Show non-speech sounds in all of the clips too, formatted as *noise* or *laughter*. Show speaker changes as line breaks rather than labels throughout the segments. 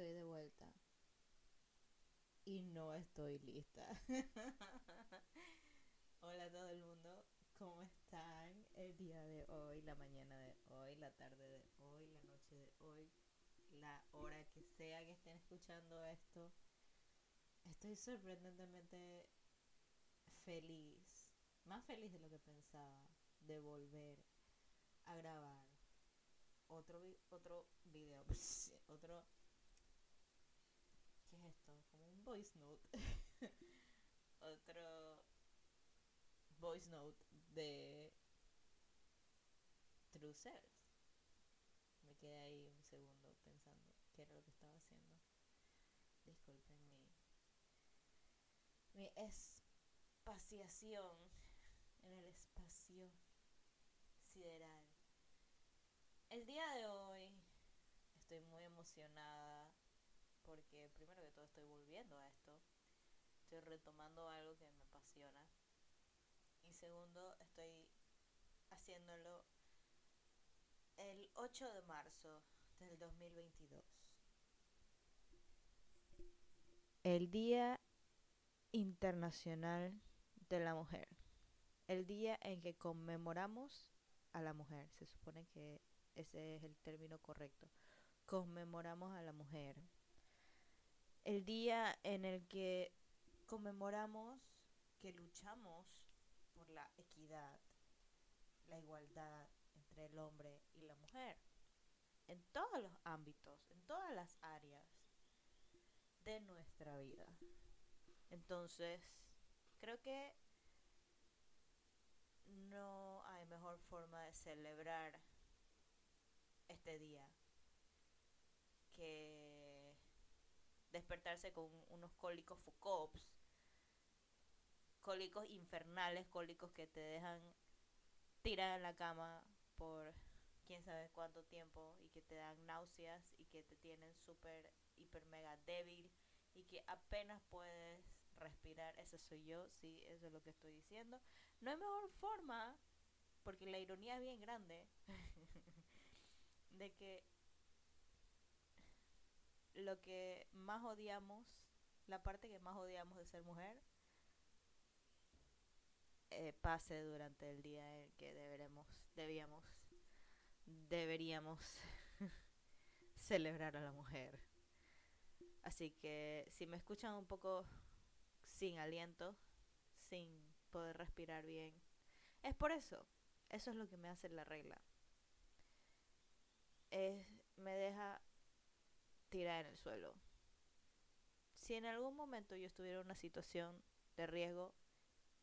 estoy de vuelta. Y no estoy lista. *laughs* Hola todo el mundo, ¿cómo están el día de hoy, la mañana de hoy, la tarde de hoy, la noche de hoy, la hora que sea que estén escuchando esto? Estoy sorprendentemente feliz, más feliz de lo que pensaba, de volver a grabar otro otro video, *laughs* otro ¿qué es esto? Como un voice note. *laughs* otro voice note de True Self. Me quedé ahí un segundo pensando qué era lo que estaba haciendo. Disculpen mi mi espaciación en el espacio sideral. El día de hoy estoy muy emocionada porque primero que todo estoy volviendo a esto. Estoy retomando algo que me apasiona. Y segundo, estoy haciéndolo el 8 de marzo del 2022. El Día Internacional de la Mujer. El día en que conmemoramos a la mujer. Se supone que ese es el término correcto. Conmemoramos a la mujer. El día en el que conmemoramos que luchamos por la equidad, la igualdad entre el hombre y la mujer. En todos los ámbitos, en todas las áreas de nuestra vida. Entonces, creo que no hay mejor forma de celebrar este día que despertarse con unos cólicos Foucaults, cólicos infernales, cólicos que te dejan tirada en la cama por quién sabe cuánto tiempo y que te dan náuseas y que te tienen súper, hiper, mega débil y que apenas puedes respirar. Ese soy yo, sí, eso es lo que estoy diciendo. No hay mejor forma, porque la ironía es bien grande, *laughs* de que lo que más odiamos, la parte que más odiamos de ser mujer, eh, pase durante el día en que deberemos, debíamos, deberíamos *laughs* celebrar a la mujer. Así que si me escuchan un poco sin aliento, sin poder respirar bien, es por eso. Eso es lo que me hace la regla es, me deja tirar en el suelo. Si en algún momento yo estuviera en una situación de riesgo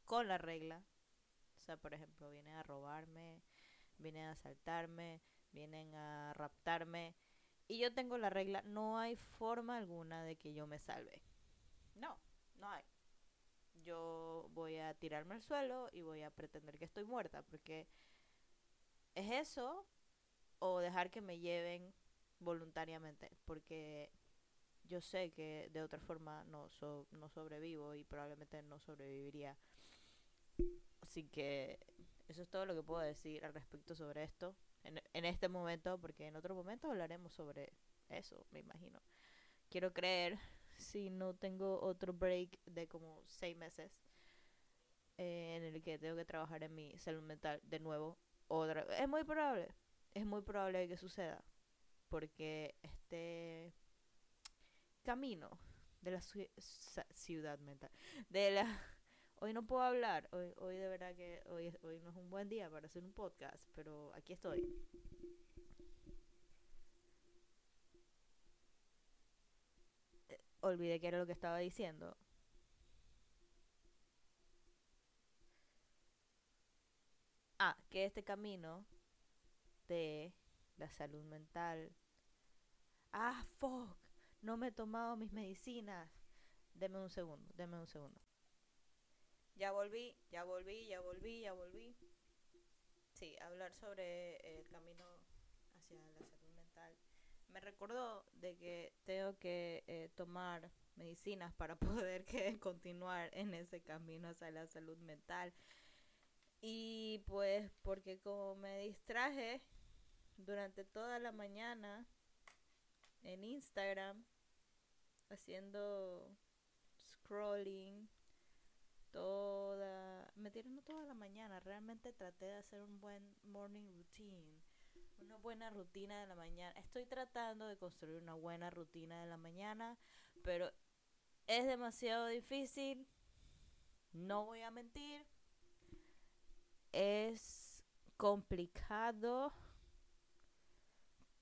con la regla, o sea, por ejemplo, vienen a robarme, vienen a asaltarme, vienen a raptarme, y yo tengo la regla, no hay forma alguna de que yo me salve. No, no hay. Yo voy a tirarme al suelo y voy a pretender que estoy muerta, porque es eso o dejar que me lleven voluntariamente, porque yo sé que de otra forma no, no sobrevivo y probablemente no sobreviviría. Así que eso es todo lo que puedo decir al respecto sobre esto en, en este momento, porque en otro momento hablaremos sobre eso, me imagino. Quiero creer, si no tengo otro break de como seis meses, eh, en el que tengo que trabajar en mi salud mental de nuevo, otra es muy probable es muy probable que suceda. Porque este camino de la ciudad mental, de la... *laughs* Hoy no puedo hablar, hoy, hoy de verdad que hoy, hoy no es un buen día para hacer un podcast, pero aquí estoy. Eh, olvidé que era lo que estaba diciendo. Ah, que este camino de la salud mental. Ah, fuck, no me he tomado mis medicinas. Deme un segundo, deme un segundo. Ya volví, ya volví, ya volví, ya volví. Sí, hablar sobre el camino hacia la salud mental. Me recordó de que tengo que eh, tomar medicinas para *laughs* poder que, continuar en ese camino hacia la salud mental. Y pues porque como me distraje durante toda la mañana en Instagram haciendo scrolling toda, me no toda la mañana, realmente traté de hacer un buen morning routine, una buena rutina de la mañana. Estoy tratando de construir una buena rutina de la mañana, pero es demasiado difícil, no voy a mentir, es complicado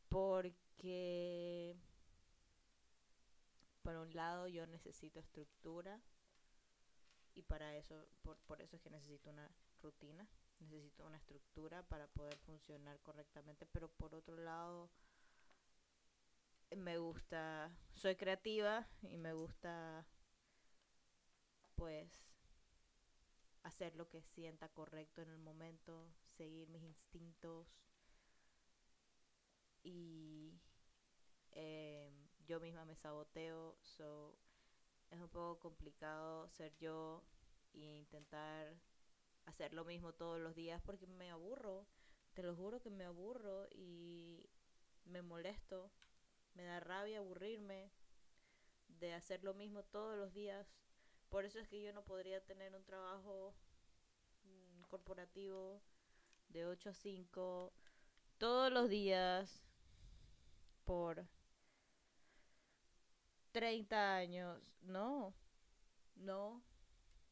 porque por un lado yo necesito estructura y para eso, por, por eso es que necesito una rutina, necesito una estructura para poder funcionar correctamente, pero por otro lado me gusta, soy creativa y me gusta pues hacer lo que sienta correcto en el momento, seguir mis instintos y eh, yo misma me saboteo, so es un poco complicado ser yo e intentar hacer lo mismo todos los días porque me aburro, te lo juro que me aburro y me molesto, me da rabia aburrirme de hacer lo mismo todos los días. Por eso es que yo no podría tener un trabajo mm, corporativo de 8 a 5 todos los días por 30 años. No, no,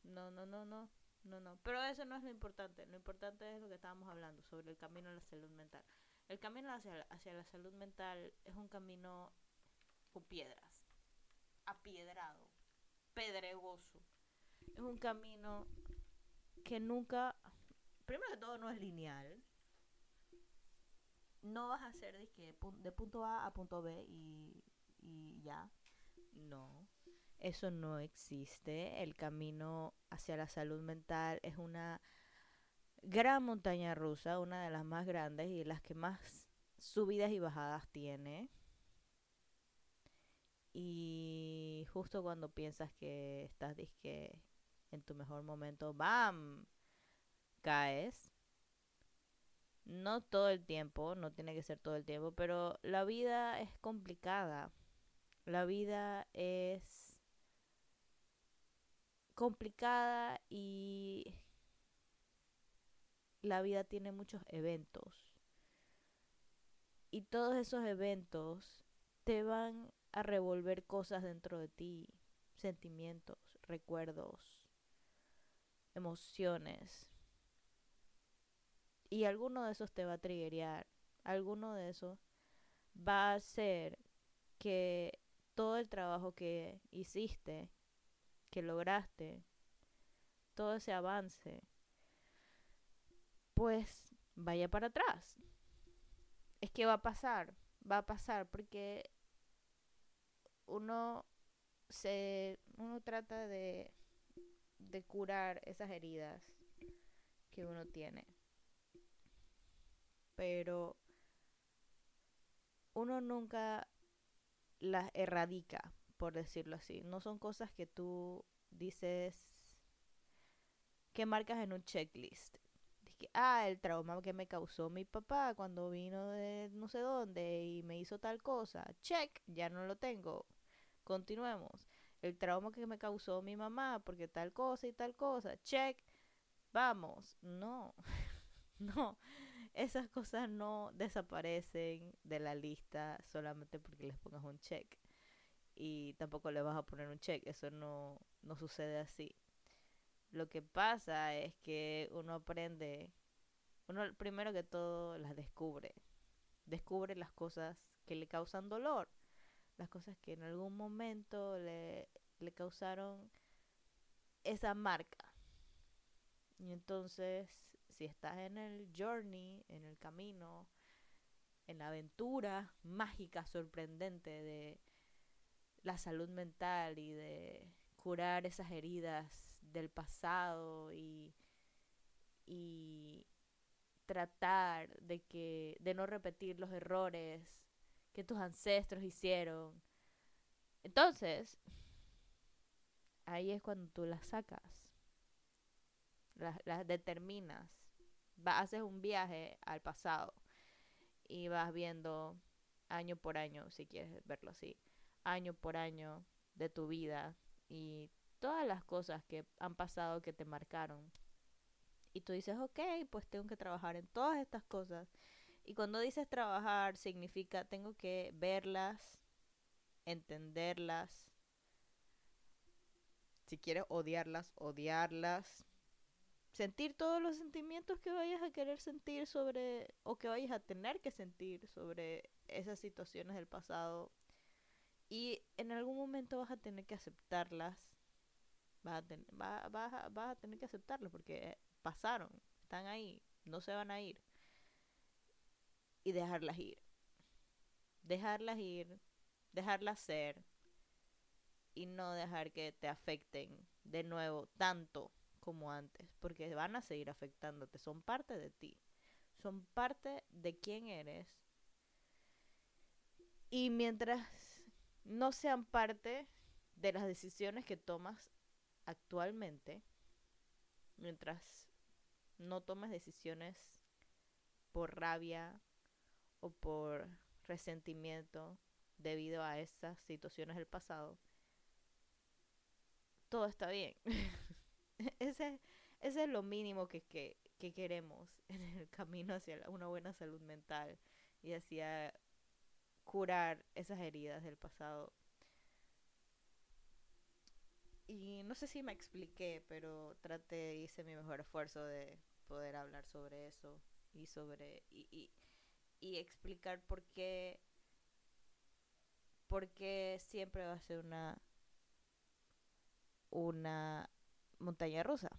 no, no, no, no, no, no. Pero eso no es lo importante. Lo importante es lo que estábamos hablando sobre el camino a la salud mental. El camino hacia, hacia la salud mental es un camino con piedras, apiedrado, pedregoso. Es un camino que nunca, primero que todo, no es lineal. No vas a hacer de, de punto A a punto B y, y ya no, eso no existe. El camino hacia la salud mental es una gran montaña rusa, una de las más grandes y las que más subidas y bajadas tiene. Y justo cuando piensas que estás en tu mejor momento, ¡bam! caes. No todo el tiempo, no tiene que ser todo el tiempo, pero la vida es complicada. La vida es complicada y la vida tiene muchos eventos. Y todos esos eventos te van a revolver cosas dentro de ti, sentimientos, recuerdos, emociones. Y alguno de esos te va a triggerear, alguno de esos va a hacer que todo el trabajo que hiciste, que lograste, todo ese avance, pues vaya para atrás. Es que va a pasar, va a pasar porque uno se uno trata de de curar esas heridas que uno tiene. Pero uno nunca las erradica, por decirlo así. No son cosas que tú dices que marcas en un checklist. ah, el trauma que me causó mi papá cuando vino de no sé dónde y me hizo tal cosa. Check, ya no lo tengo. Continuemos. El trauma que me causó mi mamá porque tal cosa y tal cosa. Check. Vamos. No. *laughs* no esas cosas no desaparecen de la lista solamente porque les pongas un check. Y tampoco le vas a poner un check, eso no, no sucede así. Lo que pasa es que uno aprende, uno primero que todo las descubre. Descubre las cosas que le causan dolor, las cosas que en algún momento le, le causaron esa marca. Y entonces si estás en el journey, en el camino, en la aventura mágica, sorprendente de la salud mental y de curar esas heridas del pasado y, y tratar de que de no repetir los errores que tus ancestros hicieron. Entonces, ahí es cuando tú las sacas, las, las determinas haces un viaje al pasado y vas viendo año por año, si quieres verlo así, año por año, de tu vida y todas las cosas que han pasado que te marcaron. Y tú dices, ok, pues tengo que trabajar en todas estas cosas. Y cuando dices trabajar, significa tengo que verlas, entenderlas. Si quieres odiarlas, odiarlas. Sentir todos los sentimientos que vayas a querer sentir sobre, o que vayas a tener que sentir sobre esas situaciones del pasado. Y en algún momento vas a tener que aceptarlas. Vas a, vas a tener que aceptarlas porque pasaron, están ahí, no se van a ir. Y dejarlas ir. Dejarlas ir, dejarlas ser y no dejar que te afecten de nuevo tanto como antes, porque van a seguir afectándote, son parte de ti, son parte de quién eres. Y mientras no sean parte de las decisiones que tomas actualmente, mientras no tomes decisiones por rabia o por resentimiento debido a esas situaciones del pasado, todo está bien. *laughs* *laughs* ese, ese es lo mínimo que, que, que queremos *laughs* en el camino hacia una buena salud mental y hacia curar esas heridas del pasado. Y no sé si me expliqué, pero traté, hice mi mejor esfuerzo de poder hablar sobre eso y sobre y, y, y explicar por qué porque siempre va a ser una una montaña rusa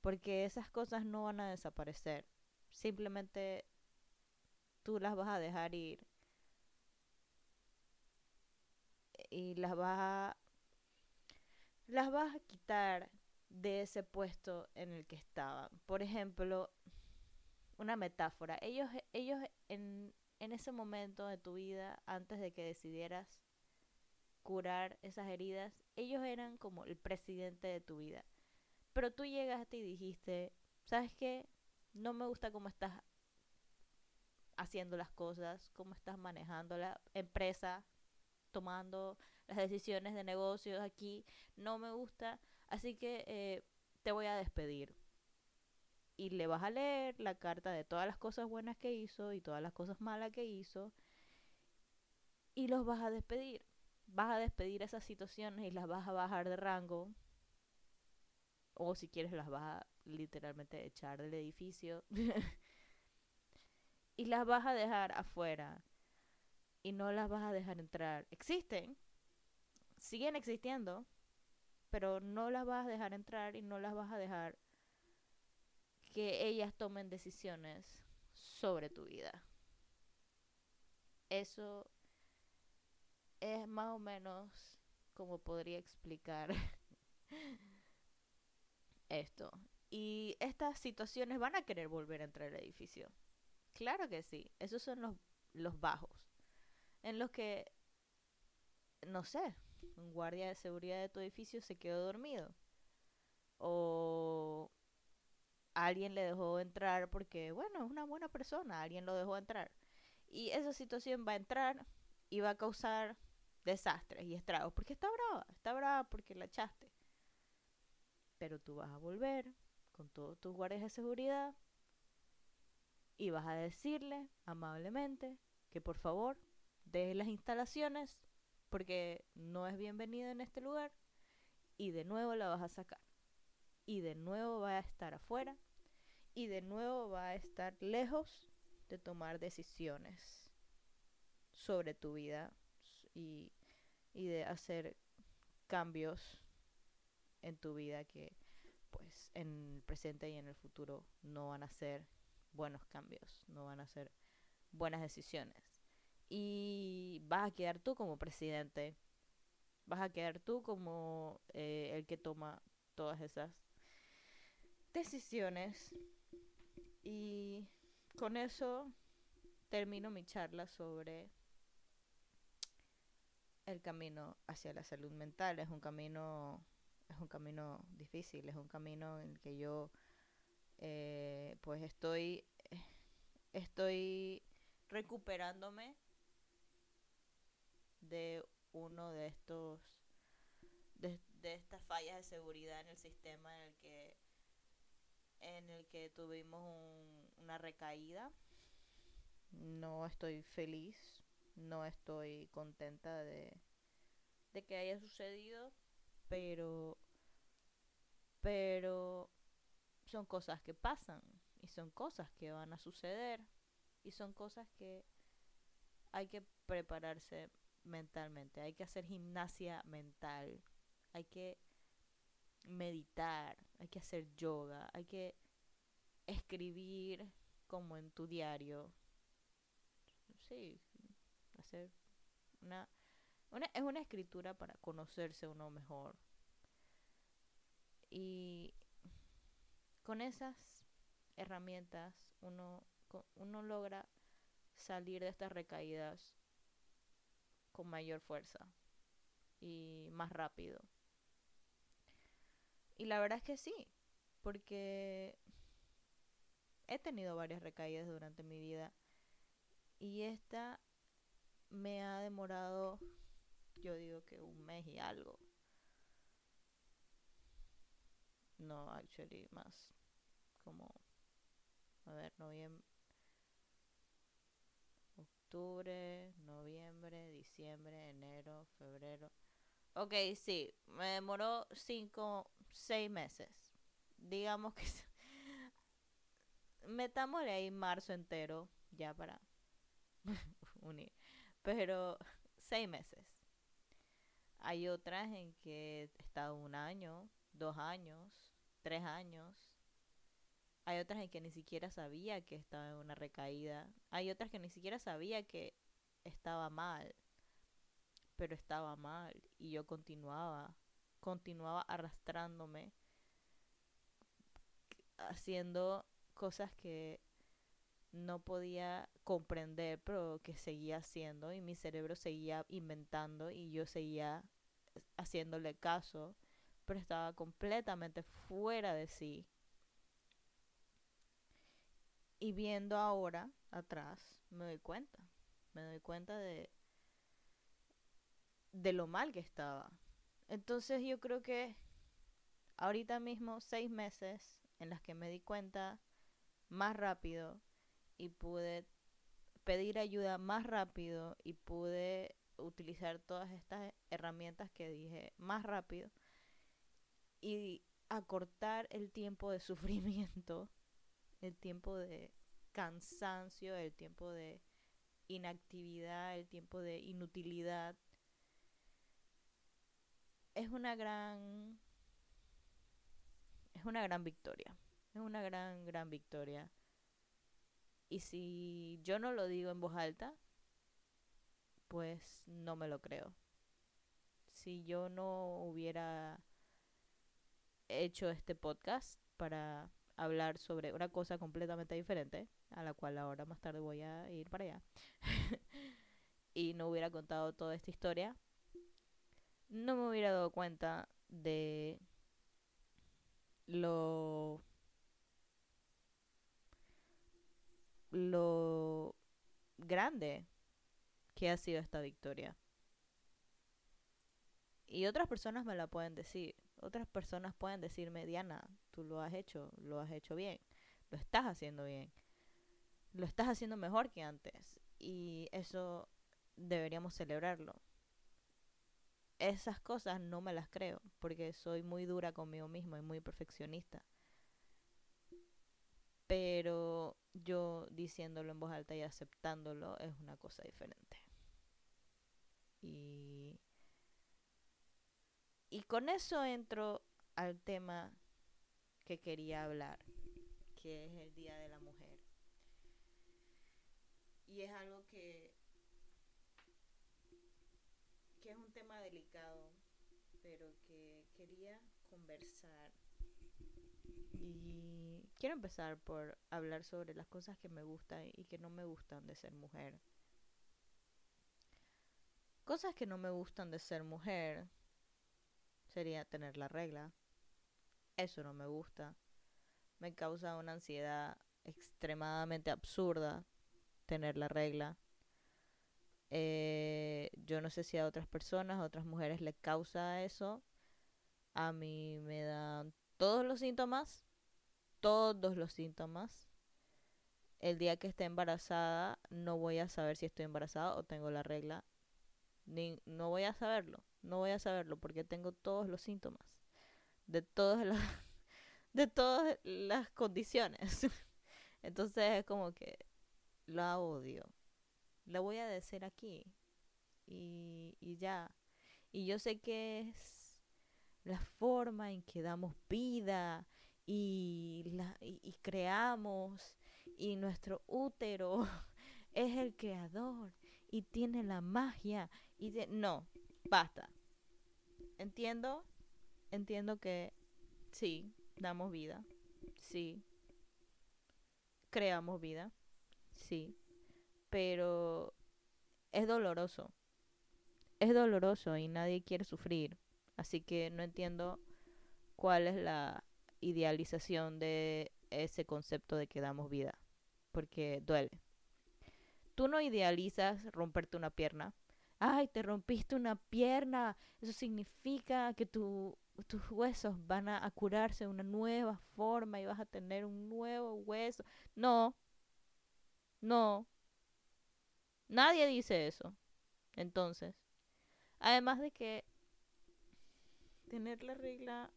porque esas cosas no van a desaparecer simplemente tú las vas a dejar ir y las vas a las vas a quitar de ese puesto en el que estaban. Por ejemplo, una metáfora. Ellos, ellos en, en ese momento de tu vida, antes de que decidieras curar esas heridas, ellos eran como el presidente de tu vida. Pero tú llegaste y dijiste, ¿sabes qué? No me gusta cómo estás haciendo las cosas, cómo estás manejando la empresa, tomando las decisiones de negocios aquí, no me gusta, así que eh, te voy a despedir. Y le vas a leer la carta de todas las cosas buenas que hizo y todas las cosas malas que hizo y los vas a despedir. Vas a despedir esas situaciones y las vas a bajar de rango. O si quieres las vas a literalmente echar del edificio. *laughs* y las vas a dejar afuera y no las vas a dejar entrar. Existen, siguen existiendo, pero no las vas a dejar entrar y no las vas a dejar que ellas tomen decisiones sobre tu vida. Eso es más o menos como podría explicar *laughs* esto. Y estas situaciones van a querer volver a entrar al edificio. Claro que sí. Esos son los, los bajos en los que, no sé, un guardia de seguridad de tu edificio se quedó dormido. O alguien le dejó entrar porque, bueno, es una buena persona, alguien lo dejó entrar. Y esa situación va a entrar y va a causar desastres y estragos. Porque está brava, está brava porque la echaste. Pero tú vas a volver con todos tus guardias de seguridad y vas a decirle amablemente que por favor de las instalaciones porque no es bienvenida en este lugar y de nuevo la vas a sacar. Y de nuevo va a estar afuera y de nuevo va a estar lejos de tomar decisiones sobre tu vida y, y de hacer cambios en tu vida que pues en el presente y en el futuro no van a ser buenos cambios, no van a ser buenas decisiones y vas a quedar tú como presidente, vas a quedar tú como eh, el que toma todas esas decisiones. Y con eso termino mi charla sobre el camino hacia la salud mental. Es un camino, es un camino difícil, es un camino en el que yo eh, pues estoy, estoy recuperándome de uno de estos de, de estas fallas de seguridad en el sistema en el que en el que tuvimos un, una recaída. No estoy feliz, no estoy contenta de, de que haya sucedido, pero pero son cosas que pasan y son cosas que van a suceder y son cosas que hay que prepararse mentalmente, hay que hacer gimnasia mental, hay que meditar, hay que hacer yoga, hay que escribir como en tu diario. Sí, hacer una, es una escritura para conocerse uno mejor. Y con esas herramientas uno, uno logra salir de estas recaídas con mayor fuerza y más rápido. Y la verdad es que sí, porque he tenido varias recaídas durante mi vida y esta me ha demorado, yo digo que un mes y algo. No, actually, más como, a ver, noviembre, octubre, noviembre, diciembre, enero, febrero. Ok, sí, me demoró cinco, seis meses. Digamos que *laughs* metámosle ahí marzo entero, ya para *laughs* unir. Pero *laughs* seis meses. Hay otras en que he estado un año, dos años, tres años. Hay otras en que ni siquiera sabía que estaba en una recaída. Hay otras que ni siquiera sabía que estaba mal. Pero estaba mal. Y yo continuaba. Continuaba arrastrándome. Haciendo cosas que no podía comprender, pero que seguía haciendo. Y mi cerebro seguía inventando. Y yo seguía haciéndole caso. Pero estaba completamente fuera de sí y viendo ahora atrás, me doy cuenta. Me doy cuenta de, de lo mal que estaba. Entonces yo creo que ahorita mismo seis meses en las que me di cuenta más rápido y pude pedir ayuda más rápido y pude utilizar todas estas herramientas que dije más rápido y acortar el tiempo de *laughs* sufrimiento el tiempo de cansancio, el tiempo de inactividad, el tiempo de inutilidad, es una gran es una gran victoria. Es una gran gran victoria. Y si yo no lo digo en voz alta, pues no me lo creo. Si yo no hubiera hecho este podcast para hablar sobre una cosa completamente diferente, a la cual ahora más tarde voy a ir para allá, *laughs* y no hubiera contado toda esta historia, no me hubiera dado cuenta de lo lo grande que ha sido esta victoria. Y otras personas me la pueden decir. Otras personas pueden decirme, Diana, tú lo has hecho, lo has hecho bien, lo estás haciendo bien, lo estás haciendo mejor que antes. Y eso deberíamos celebrarlo. Esas cosas no me las creo, porque soy muy dura conmigo mismo y muy perfeccionista. Pero yo diciéndolo en voz alta y aceptándolo es una cosa diferente. Y y con eso entro al tema que quería hablar, que es el Día de la Mujer. Y es algo que, que es un tema delicado, pero que quería conversar. Y quiero empezar por hablar sobre las cosas que me gustan y que no me gustan de ser mujer. Cosas que no me gustan de ser mujer sería tener la regla. Eso no me gusta. Me causa una ansiedad extremadamente absurda tener la regla. Eh, yo no sé si a otras personas, a otras mujeres les causa eso, a mí me dan todos los síntomas, todos los síntomas. El día que esté embarazada no voy a saber si estoy embarazada o tengo la regla. Ni, no voy a saberlo, no voy a saberlo porque tengo todos los síntomas de todas las *laughs* de todas las condiciones. *laughs* Entonces es como que la odio. La voy a decir aquí. Y, y ya. Y yo sé que es la forma en que damos vida y, la, y, creamos y nuestro útero *laughs* es el creador y tiene la magia y de, no, basta. Entiendo, entiendo que sí, damos vida, sí, creamos vida, sí, pero es doloroso. Es doloroso y nadie quiere sufrir. Así que no entiendo cuál es la idealización de ese concepto de que damos vida. Porque duele. Tú no idealizas romperte una pierna. Ay, te rompiste una pierna. Eso significa que tu, tus huesos van a, a curarse de una nueva forma y vas a tener un nuevo hueso. No. No. Nadie dice eso. Entonces, además de que tener la regla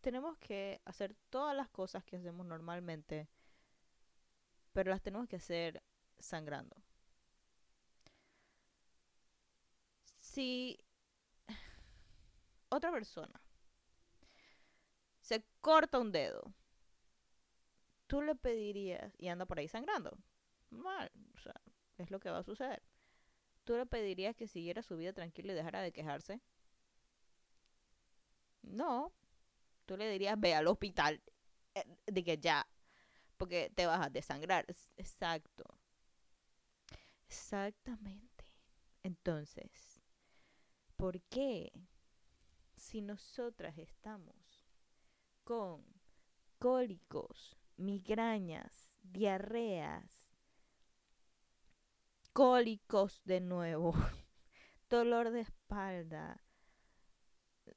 tenemos que hacer todas las cosas que hacemos normalmente, pero las tenemos que hacer sangrando. Si otra persona se corta un dedo, tú le pedirías, y anda por ahí sangrando, mal, o sea, es lo que va a suceder. ¿Tú le pedirías que siguiera su vida tranquila y dejara de quejarse? No. Tú le dirías, ve al hospital. Eh, de que ya. Porque te vas a desangrar. Exacto. Exactamente. Entonces, ¿por qué si nosotras estamos con cólicos, migrañas, diarreas, cólicos de nuevo, *laughs* dolor de espalda,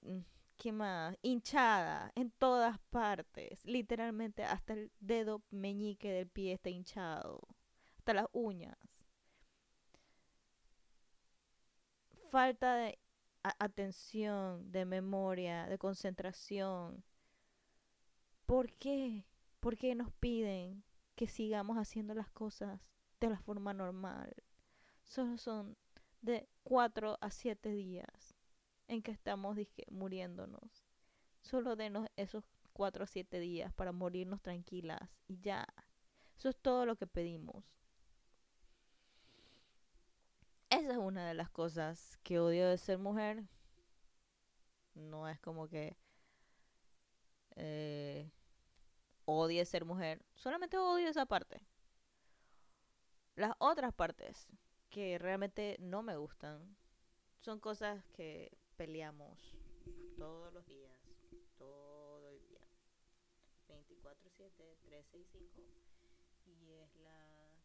mm, ¿qué más? Hinchada en todas partes, literalmente hasta el dedo meñique del pie está hinchado, hasta las uñas. Falta de atención, de memoria, de concentración. ¿Por qué? ¿Por qué nos piden que sigamos haciendo las cosas de la forma normal? solo son de 4 a 7 días en que estamos muriéndonos. Solo denos esos 4 a 7 días para morirnos tranquilas y ya. Eso es todo lo que pedimos. Esa es una de las cosas que odio de ser mujer. No es como que eh, odie ser mujer. Solamente odio esa parte. Las otras partes que realmente no me gustan. Son cosas que peleamos todos los días, todo el día. 24/7, 365. Y es la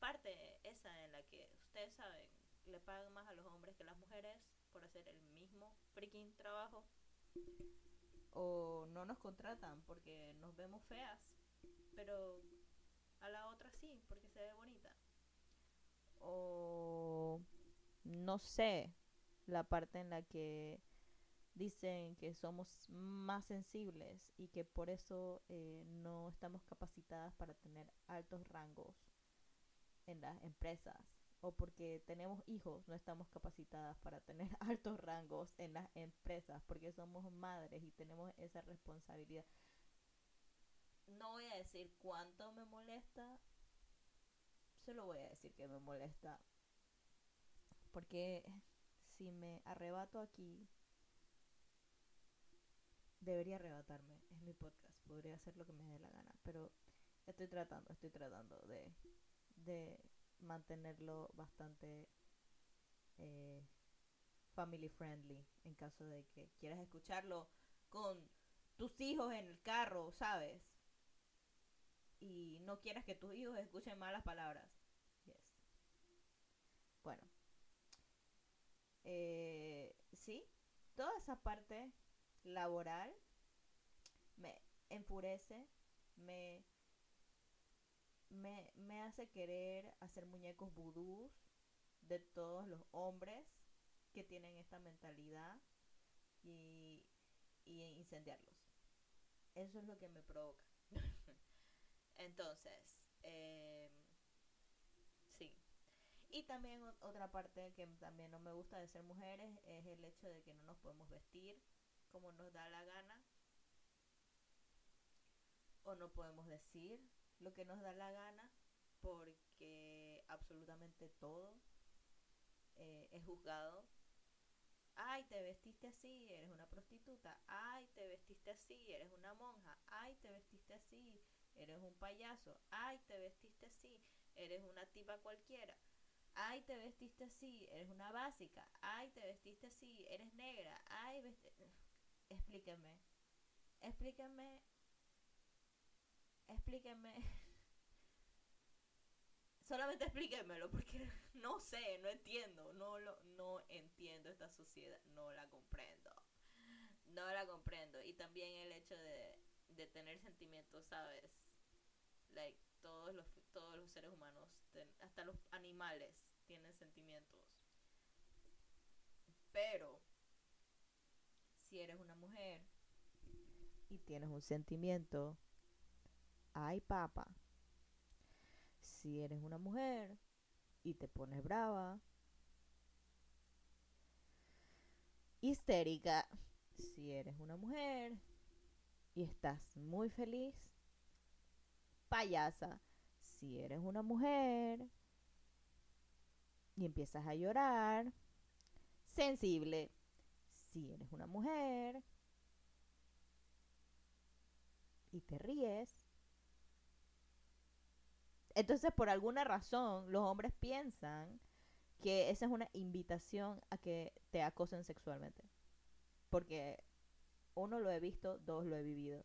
parte esa en la que ustedes saben, le pagan más a los hombres que a las mujeres por hacer el mismo freaking trabajo. O no nos contratan porque nos vemos feas, pero a la otra sí, porque se ve bonita o no sé, la parte en la que dicen que somos más sensibles y que por eso eh, no estamos capacitadas para tener altos rangos en las empresas o porque tenemos hijos no estamos capacitadas para tener *laughs* altos rangos en las empresas porque somos madres y tenemos esa responsabilidad. No voy a decir cuánto me molesta se lo voy a decir que me molesta. Porque si me arrebato aquí, debería arrebatarme. Es mi podcast, podría hacer lo que me dé la gana. Pero estoy tratando, estoy tratando de, de mantenerlo bastante eh, family friendly. En caso de que quieras escucharlo con tus hijos en el carro, ¿sabes? y no quieras que tus hijos escuchen malas palabras. Bueno. Eh, sí, toda esa parte laboral me enfurece, me, me, me hace querer hacer muñecos vudús de todos los hombres que tienen esta mentalidad y, y incendiarlos. Eso es lo que me provoca. *laughs* Entonces, eh. Y también otra parte que también no me gusta de ser mujeres es el hecho de que no nos podemos vestir como nos da la gana. O no podemos decir lo que nos da la gana porque absolutamente todo eh, es juzgado. Ay, te vestiste así, eres una prostituta. Ay, te vestiste así, eres una monja. Ay, te vestiste así, eres un payaso. Ay, te vestiste así, eres una tipa cualquiera. Ay, te vestiste así, eres una básica. Ay, te vestiste así, eres negra. Ay, explíqueme. Explíqueme. Explíqueme. *laughs* Solamente explíquemelo porque *laughs* no sé, no entiendo, no lo no entiendo esta sociedad, no la comprendo. No la comprendo y también el hecho de, de tener sentimientos, ¿sabes? Like todos los todos los seres humanos, hasta los animales tienen sentimientos. Pero si eres una mujer y tienes un sentimiento, ay papa. Si eres una mujer y te pones brava, histérica, si eres una mujer y estás muy feliz, payasa. Si eres una mujer y empiezas a llorar, sensible si eres una mujer y te ríes, entonces por alguna razón los hombres piensan que esa es una invitación a que te acosen sexualmente. Porque uno lo he visto, dos lo he vivido.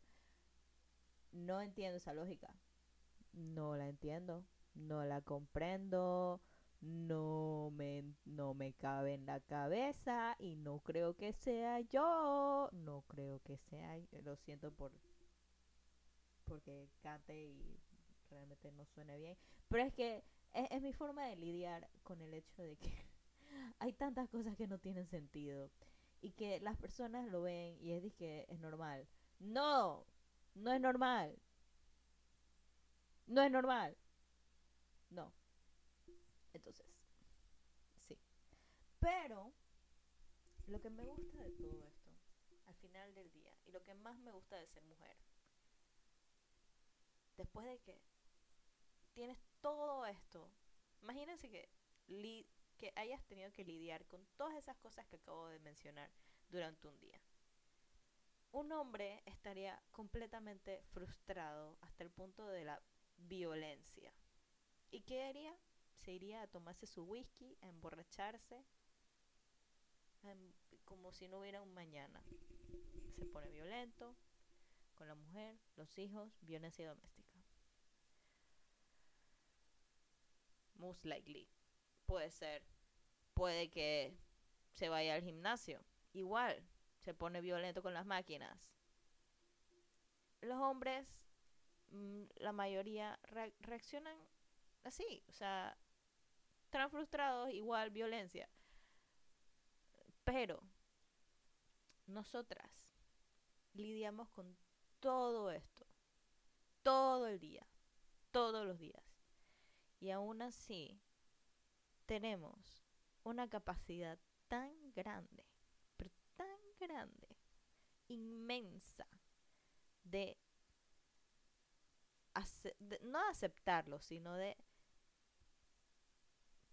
No entiendo esa lógica. No la entiendo. No la comprendo no me, no me cabe en la cabeza y no creo que sea yo, no creo que sea, lo siento por porque cante y realmente no suene bien, pero es que es, mi forma de lidiar con el hecho de que *laughs* hay tantas cosas que no tienen sentido y que las personas lo ven y es que es normal. No, no es normal. No es normal. No. Entonces, sí. Pero lo que me gusta de todo esto, al final del día, y lo que más me gusta de ser mujer, después de que tienes todo esto, imagínense que, que hayas tenido que lidiar con todas esas cosas que acabo de mencionar durante un día. Un hombre estaría completamente frustrado hasta el punto de la violencia. ¿Y qué haría? Se iría a tomarse su whisky, a emborracharse, como si no hubiera un mañana. Se pone violento con la mujer, los hijos, violencia doméstica. Most likely. Puede ser. Puede que se vaya al gimnasio. Igual, se pone violento con las máquinas. Los hombres, mm, la mayoría, reaccionan así. O sea, están frustrados, igual violencia. Pero nosotras lidiamos con todo esto, todo el día, todos los días. Y aún así tenemos una capacidad tan grande, pero tan grande, inmensa, de, de no aceptarlo, sino de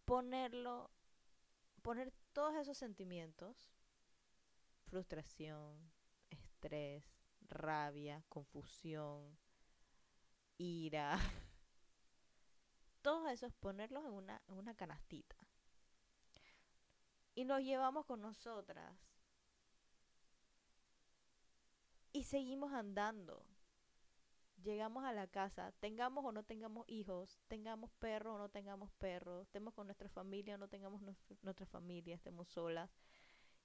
ponerlo, poner todos esos sentimientos, frustración, estrés, rabia, confusión, ira, *laughs* todos esos ponerlos en una, en una canastita. Y nos llevamos con nosotras. Y seguimos andando llegamos a la casa, tengamos o no tengamos hijos, tengamos perros o no tengamos perros, estemos con nuestra familia o no tengamos nuestra familia, estemos solas.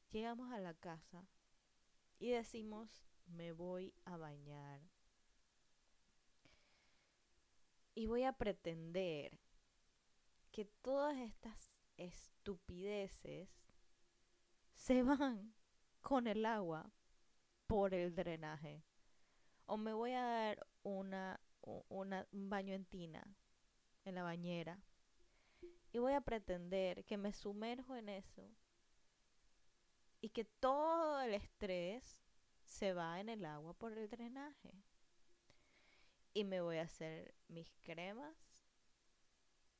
llegamos a la casa y decimos, me voy a bañar. Y voy a pretender que todas estas estupideces se van con el agua por el drenaje. O me voy a dar una, un baño en tina, en la bañera. Y voy a pretender que me sumerjo en eso. Y que todo el estrés se va en el agua por el drenaje. Y me voy a hacer mis cremas.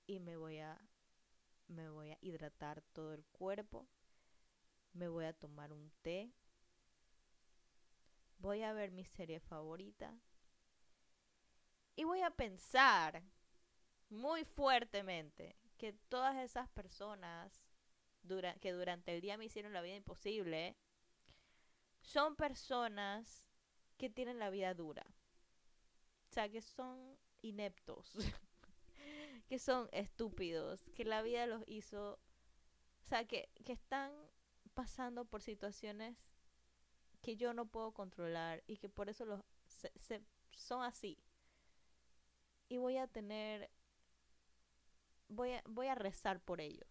Y me voy a me voy a hidratar todo el cuerpo, me voy a tomar un té, voy a ver mi serie favorita y voy a pensar muy fuertemente que todas esas personas que durante el día me hicieron la vida imposible son personas que tienen la vida dura. O sea, que son ineptos. *laughs* que son estúpidos, que la vida los hizo, o sea, que, que están pasando por situaciones que yo no puedo controlar y que por eso los se, son así. Y voy a tener voy a, voy a rezar por ellos.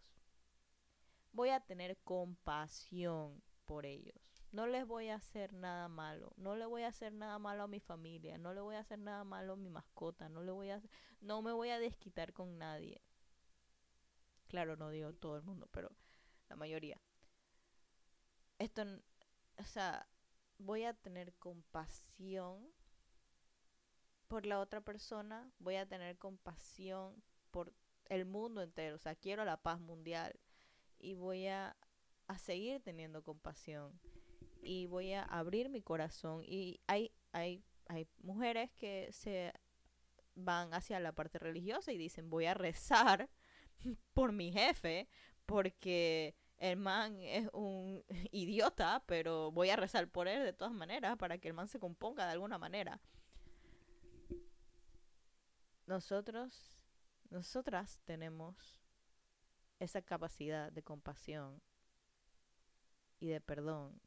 Voy a tener compasión por ellos no les voy a hacer nada malo, no le voy a hacer nada malo a mi familia, no le voy a hacer nada malo a mi mascota, no le voy a no me voy a desquitar con nadie. Claro, no digo todo el mundo, pero la mayoría. Esto, o sea, voy a tener compasión por la otra persona, voy a tener compasión por el mundo entero, o sea, quiero la paz mundial y voy a, a seguir teniendo compasión y voy a abrir mi corazón. Y hay, hay, hay mujeres que se van hacia la parte religiosa y dicen voy a rezar *laughs* por mi jefe porque el man es un *laughs* idiota, pero voy a rezar por él de todas maneras para que el man se componga de alguna manera. Nosotros, nosotras tenemos esa capacidad de compasión y de perdón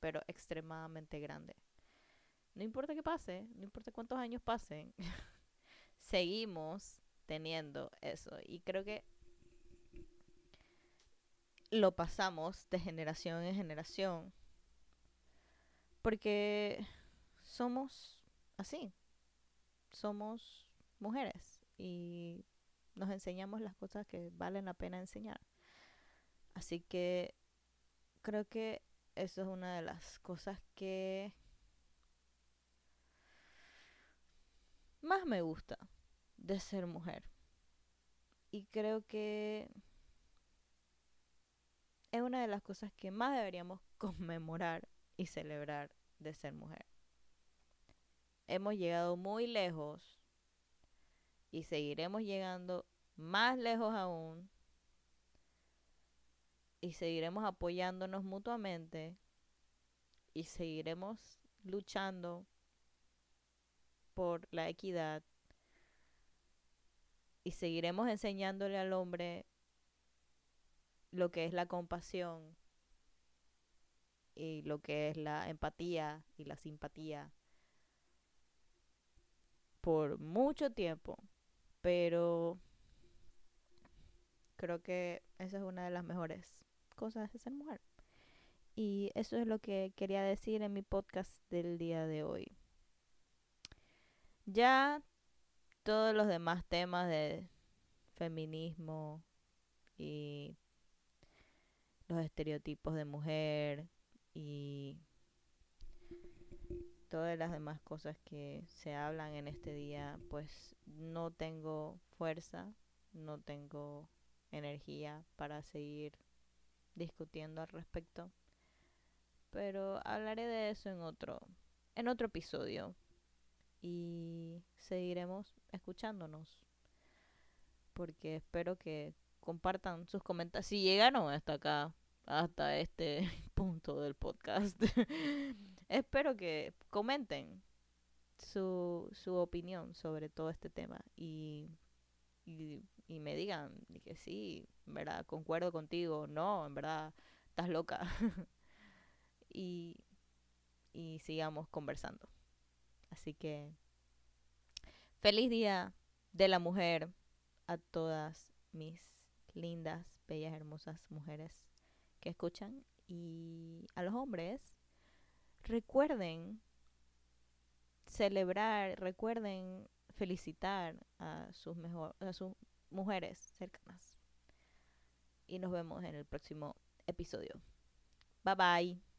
pero extremadamente grande. No importa qué pase, no importa cuántos años pasen, *laughs* seguimos teniendo eso. Y creo que lo pasamos de generación en generación. Porque somos así. Somos mujeres y nos enseñamos las cosas que valen la pena enseñar. Así que creo que eso es una de las cosas que más me gusta de ser mujer. Y creo que es una de las cosas que más deberíamos *laughs* conmemorar y celebrar de ser mujer. Hemos llegado muy lejos y seguiremos llegando más lejos aún y seguiremos apoyándonos mutuamente y seguiremos luchando por la equidad y seguiremos enseñándole al hombre lo que es la compasión y lo que es la empatía y la simpatía por mucho tiempo, pero creo que esa es una de las mejores cosas de ser mujer. Y eso es lo que quería decir en mi podcast del día de hoy. Ya todos los demás temas de feminismo y los estereotipos de mujer y todas las demás cosas que se hablan en este día, pues no tengo fuerza, no tengo energía para seguir discutiendo al respecto. Pero hablaré de eso en otro, en otro episodio. Y seguiremos escuchándonos. Porque espero que compartan sus comentarios. Si llegaron hasta acá, hasta este *laughs* punto del podcast, *laughs* espero que comenten su, su opinión sobre todo este tema. Y, y, me digan que sí, en verdad, concuerdo contigo, no, en verdad, estás loca. *laughs* y, y sigamos conversando. Así que feliz día de la mujer a todas mis lindas, bellas, hermosas mujeres que escuchan y a los hombres recuerden celebrar, recuerden felicitar a sus mejor, a sus mujeres cercanas. Y nos vemos en el próximo episodio. Bye bye.